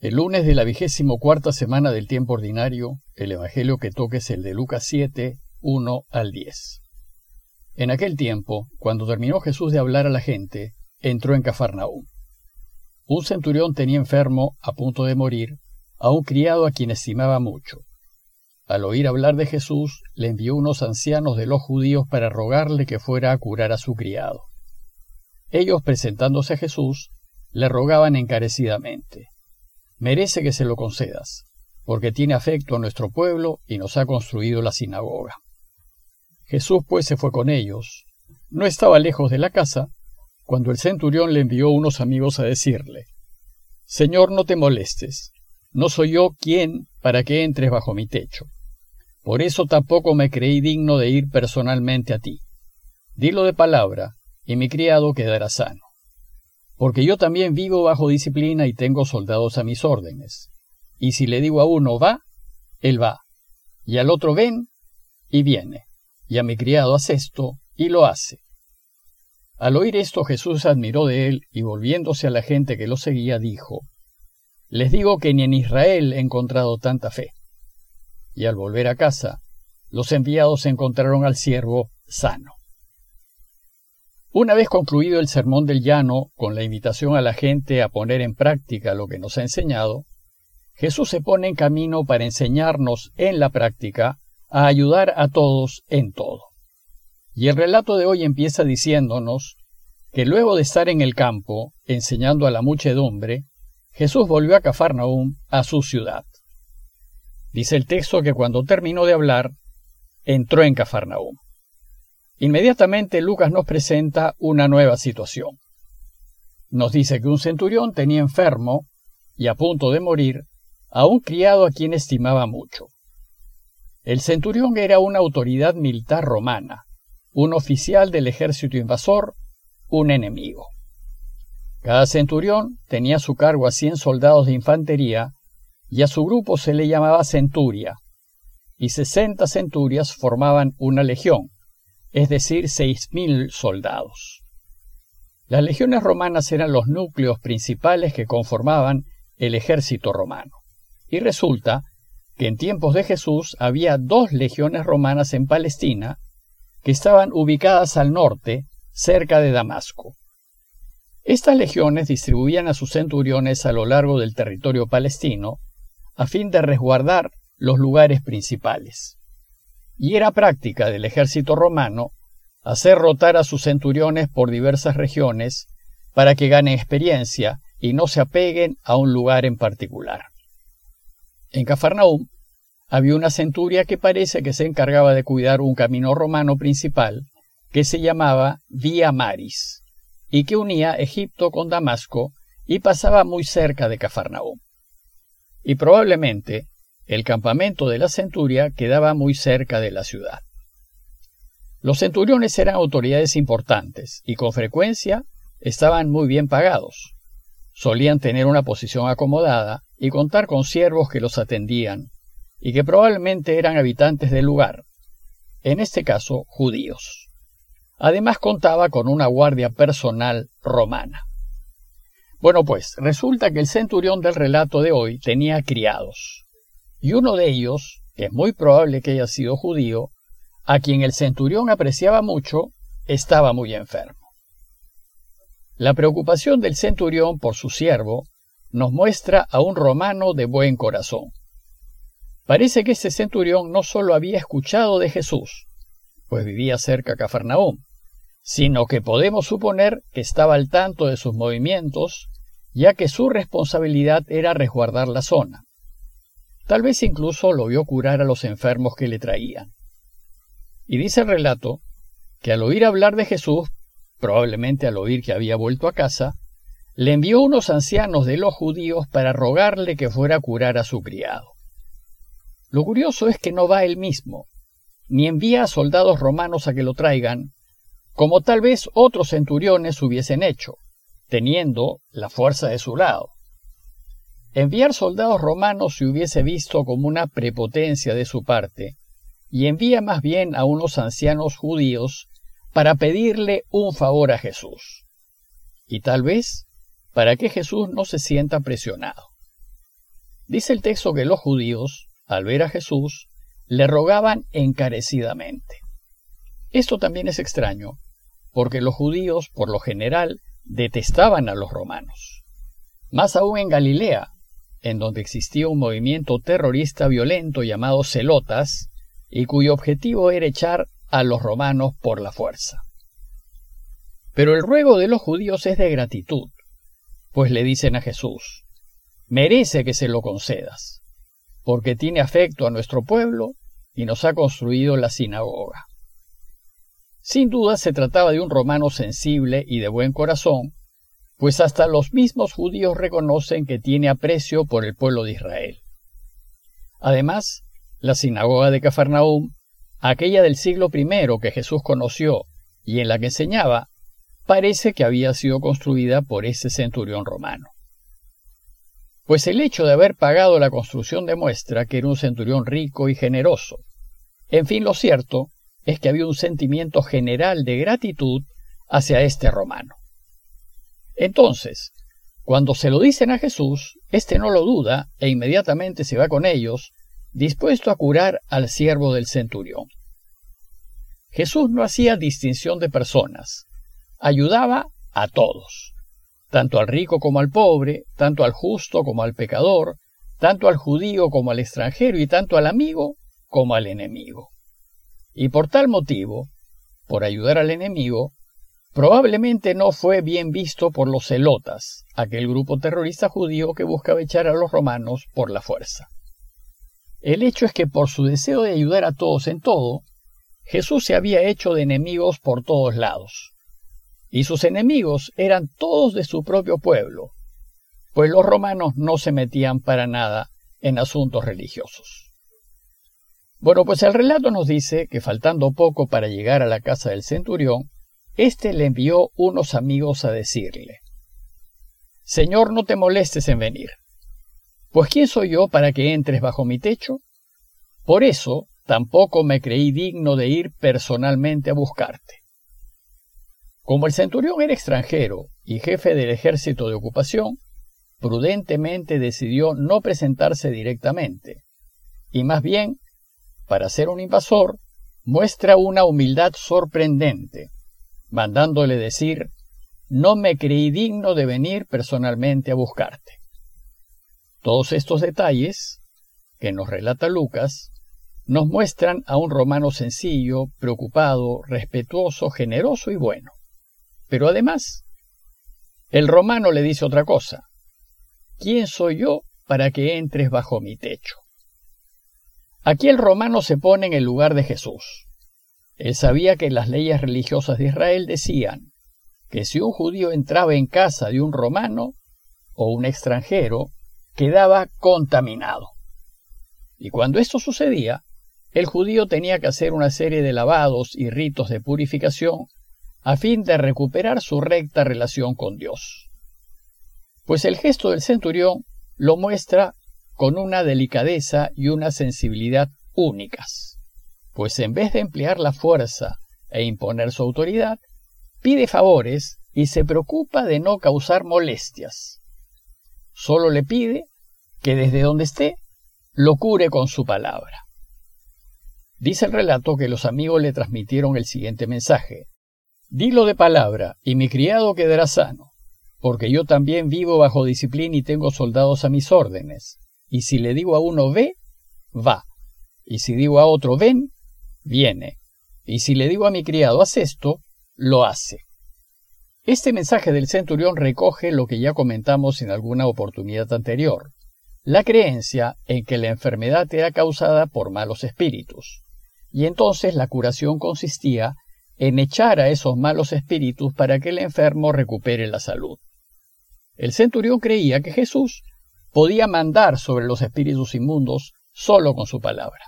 El lunes de la vigésimo cuarta semana del tiempo ordinario, el Evangelio que toque es el de Lucas 7, 1 al 10. En aquel tiempo, cuando terminó Jesús de hablar a la gente, entró en Cafarnaúm. Un centurión tenía enfermo, a punto de morir, a un criado a quien estimaba mucho. Al oír hablar de Jesús, le envió unos ancianos de los judíos para rogarle que fuera a curar a su criado. Ellos, presentándose a Jesús, le rogaban encarecidamente merece que se lo concedas, porque tiene afecto a nuestro pueblo y nos ha construido la sinagoga. Jesús pues se fue con ellos. No estaba lejos de la casa, cuando el centurión le envió unos amigos a decirle, Señor, no te molestes, no soy yo quien para que entres bajo mi techo. Por eso tampoco me creí digno de ir personalmente a ti. Dilo de palabra, y mi criado quedará sano porque yo también vivo bajo disciplina y tengo soldados a mis órdenes. Y si le digo a uno va, él va, y al otro ven, y viene, y a mi criado haz esto, y lo hace. Al oír esto Jesús admiró de él, y volviéndose a la gente que lo seguía, dijo, Les digo que ni en Israel he encontrado tanta fe. Y al volver a casa, los enviados encontraron al siervo sano. Una vez concluido el sermón del llano, con la invitación a la gente a poner en práctica lo que nos ha enseñado, Jesús se pone en camino para enseñarnos en la práctica a ayudar a todos en todo. Y el relato de hoy empieza diciéndonos que luego de estar en el campo, enseñando a la muchedumbre, Jesús volvió a Cafarnaúm, a su ciudad. Dice el texto que cuando terminó de hablar, entró en Cafarnaúm. Inmediatamente Lucas nos presenta una nueva situación. Nos dice que un centurión tenía enfermo y a punto de morir a un criado a quien estimaba mucho. El centurión era una autoridad militar romana, un oficial del ejército invasor, un enemigo. Cada centurión tenía a su cargo a cien soldados de infantería y a su grupo se le llamaba centuria, y sesenta centurias formaban una legión, es decir, seis mil soldados. Las legiones romanas eran los núcleos principales que conformaban el ejército romano. Y resulta que en tiempos de Jesús había dos legiones romanas en Palestina que estaban ubicadas al norte, cerca de Damasco. Estas legiones distribuían a sus centuriones a lo largo del territorio palestino a fin de resguardar los lugares principales y era práctica del ejército romano hacer rotar a sus centuriones por diversas regiones para que ganen experiencia y no se apeguen a un lugar en particular. En Cafarnaúm había una centuria que parece que se encargaba de cuidar un camino romano principal que se llamaba Vía Maris y que unía Egipto con Damasco y pasaba muy cerca de Cafarnaúm. Y probablemente el campamento de la centuria quedaba muy cerca de la ciudad. Los centuriones eran autoridades importantes y con frecuencia estaban muy bien pagados. Solían tener una posición acomodada y contar con siervos que los atendían y que probablemente eran habitantes del lugar, en este caso judíos. Además contaba con una guardia personal romana. Bueno, pues resulta que el centurión del relato de hoy tenía criados, y uno de ellos, es muy probable que haya sido judío, a quien el centurión apreciaba mucho, estaba muy enfermo. La preocupación del centurión por su siervo nos muestra a un romano de buen corazón. Parece que este centurión no solo había escuchado de Jesús, pues vivía cerca de Cafarnaúm, sino que podemos suponer que estaba al tanto de sus movimientos, ya que su responsabilidad era resguardar la zona. Tal vez incluso lo vio curar a los enfermos que le traían. Y dice el relato que al oír hablar de Jesús, probablemente al oír que había vuelto a casa, le envió unos ancianos de los judíos para rogarle que fuera a curar a su criado. Lo curioso es que no va él mismo, ni envía a soldados romanos a que lo traigan, como tal vez otros centuriones hubiesen hecho, teniendo la fuerza de su lado. Enviar soldados romanos se hubiese visto como una prepotencia de su parte, y envía más bien a unos ancianos judíos para pedirle un favor a Jesús. Y tal vez para que Jesús no se sienta presionado. Dice el texto que los judíos, al ver a Jesús, le rogaban encarecidamente. Esto también es extraño, porque los judíos, por lo general, detestaban a los romanos. Más aún en Galilea, en donde existía un movimiento terrorista violento llamado Celotas, y cuyo objetivo era echar a los romanos por la fuerza. Pero el ruego de los judíos es de gratitud, pues le dicen a Jesús, merece que se lo concedas, porque tiene afecto a nuestro pueblo y nos ha construido la sinagoga. Sin duda se trataba de un romano sensible y de buen corazón, pues hasta los mismos judíos reconocen que tiene aprecio por el pueblo de Israel. Además, la sinagoga de Cafarnaúm, aquella del siglo I que Jesús conoció y en la que enseñaba, parece que había sido construida por ese centurión romano. Pues el hecho de haber pagado la construcción demuestra que era un centurión rico y generoso. En fin, lo cierto es que había un sentimiento general de gratitud hacia este romano. Entonces, cuando se lo dicen a Jesús, éste no lo duda e inmediatamente se va con ellos, dispuesto a curar al siervo del centurión. Jesús no hacía distinción de personas, ayudaba a todos, tanto al rico como al pobre, tanto al justo como al pecador, tanto al judío como al extranjero y tanto al amigo como al enemigo. Y por tal motivo, por ayudar al enemigo, probablemente no fue bien visto por los celotas, aquel grupo terrorista judío que buscaba echar a los romanos por la fuerza. El hecho es que por su deseo de ayudar a todos en todo, Jesús se había hecho de enemigos por todos lados, y sus enemigos eran todos de su propio pueblo, pues los romanos no se metían para nada en asuntos religiosos. Bueno, pues el relato nos dice que faltando poco para llegar a la casa del centurión, éste le envió unos amigos a decirle, Señor, no te molestes en venir, pues ¿quién soy yo para que entres bajo mi techo? Por eso tampoco me creí digno de ir personalmente a buscarte. Como el centurión era extranjero y jefe del ejército de ocupación, prudentemente decidió no presentarse directamente, y más bien, para ser un invasor, muestra una humildad sorprendente, mandándole decir, no me creí digno de venir personalmente a buscarte. Todos estos detalles, que nos relata Lucas, nos muestran a un romano sencillo, preocupado, respetuoso, generoso y bueno. Pero además, el romano le dice otra cosa. ¿Quién soy yo para que entres bajo mi techo? Aquí el romano se pone en el lugar de Jesús. Él sabía que las leyes religiosas de Israel decían que si un judío entraba en casa de un romano o un extranjero, quedaba contaminado. Y cuando esto sucedía, el judío tenía que hacer una serie de lavados y ritos de purificación a fin de recuperar su recta relación con Dios. Pues el gesto del centurión lo muestra con una delicadeza y una sensibilidad únicas, pues en vez de emplear la fuerza e imponer su autoridad, pide favores y se preocupa de no causar molestias. Solo le pide que desde donde esté lo cure con su palabra. Dice el relato que los amigos le transmitieron el siguiente mensaje. Dilo de palabra, y mi criado quedará sano, porque yo también vivo bajo disciplina y tengo soldados a mis órdenes. Y si le digo a uno ve, va. Y si digo a otro ven, viene. Y si le digo a mi criado haz esto, lo hace. Este mensaje del centurión recoge lo que ya comentamos en alguna oportunidad anterior, la creencia en que la enfermedad era causada por malos espíritus, y entonces la curación consistía en echar a esos malos espíritus para que el enfermo recupere la salud. El centurión creía que Jesús podía mandar sobre los espíritus inmundos solo con su palabra,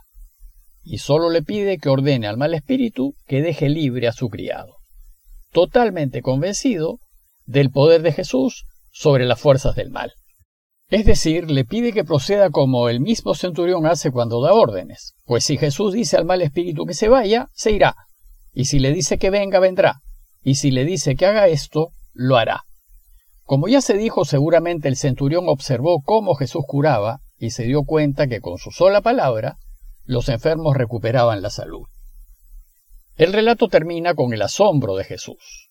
y solo le pide que ordene al mal espíritu que deje libre a su criado, totalmente convencido del poder de Jesús sobre las fuerzas del mal. Es decir, le pide que proceda como el mismo centurión hace cuando da órdenes, pues si Jesús dice al mal espíritu que se vaya, se irá, y si le dice que venga, vendrá. Y si le dice que haga esto, lo hará. Como ya se dijo, seguramente el centurión observó cómo Jesús curaba y se dio cuenta que con su sola palabra los enfermos recuperaban la salud. El relato termina con el asombro de Jesús.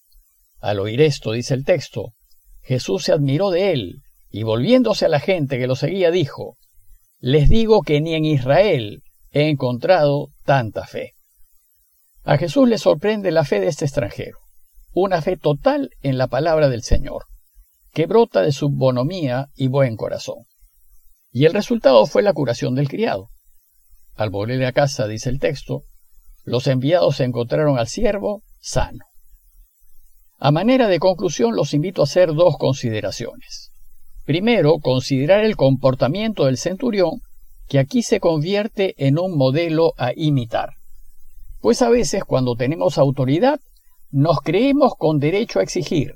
Al oír esto, dice el texto, Jesús se admiró de él y volviéndose a la gente que lo seguía dijo, Les digo que ni en Israel he encontrado tanta fe. A Jesús le sorprende la fe de este extranjero, una fe total en la palabra del Señor, que brota de su bonomía y buen corazón. Y el resultado fue la curación del criado. Al volver a casa, dice el texto, los enviados encontraron al siervo sano. A manera de conclusión, los invito a hacer dos consideraciones. Primero, considerar el comportamiento del centurión, que aquí se convierte en un modelo a imitar. Pues a veces cuando tenemos autoridad, nos creemos con derecho a exigir,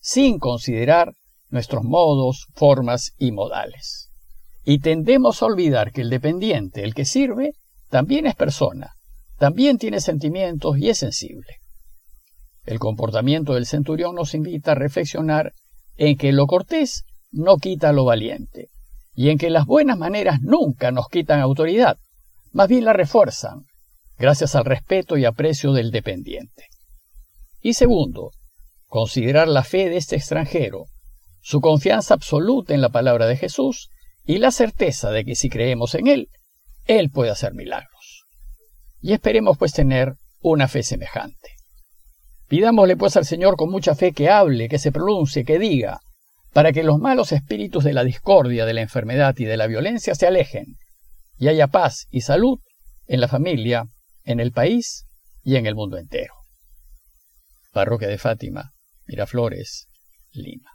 sin considerar nuestros modos, formas y modales. Y tendemos a olvidar que el dependiente, el que sirve, también es persona, también tiene sentimientos y es sensible. El comportamiento del centurión nos invita a reflexionar en que lo cortés no quita lo valiente, y en que las buenas maneras nunca nos quitan autoridad, más bien la refuerzan, gracias al respeto y aprecio del dependiente. Y segundo, considerar la fe de este extranjero, su confianza absoluta en la palabra de Jesús y la certeza de que si creemos en Él, Él puede hacer milagros y esperemos pues tener una fe semejante. Pidámosle pues al Señor con mucha fe que hable, que se pronuncie, que diga, para que los malos espíritus de la discordia, de la enfermedad y de la violencia se alejen, y haya paz y salud en la familia, en el país y en el mundo entero. Parroquia de Fátima, Miraflores, Lima.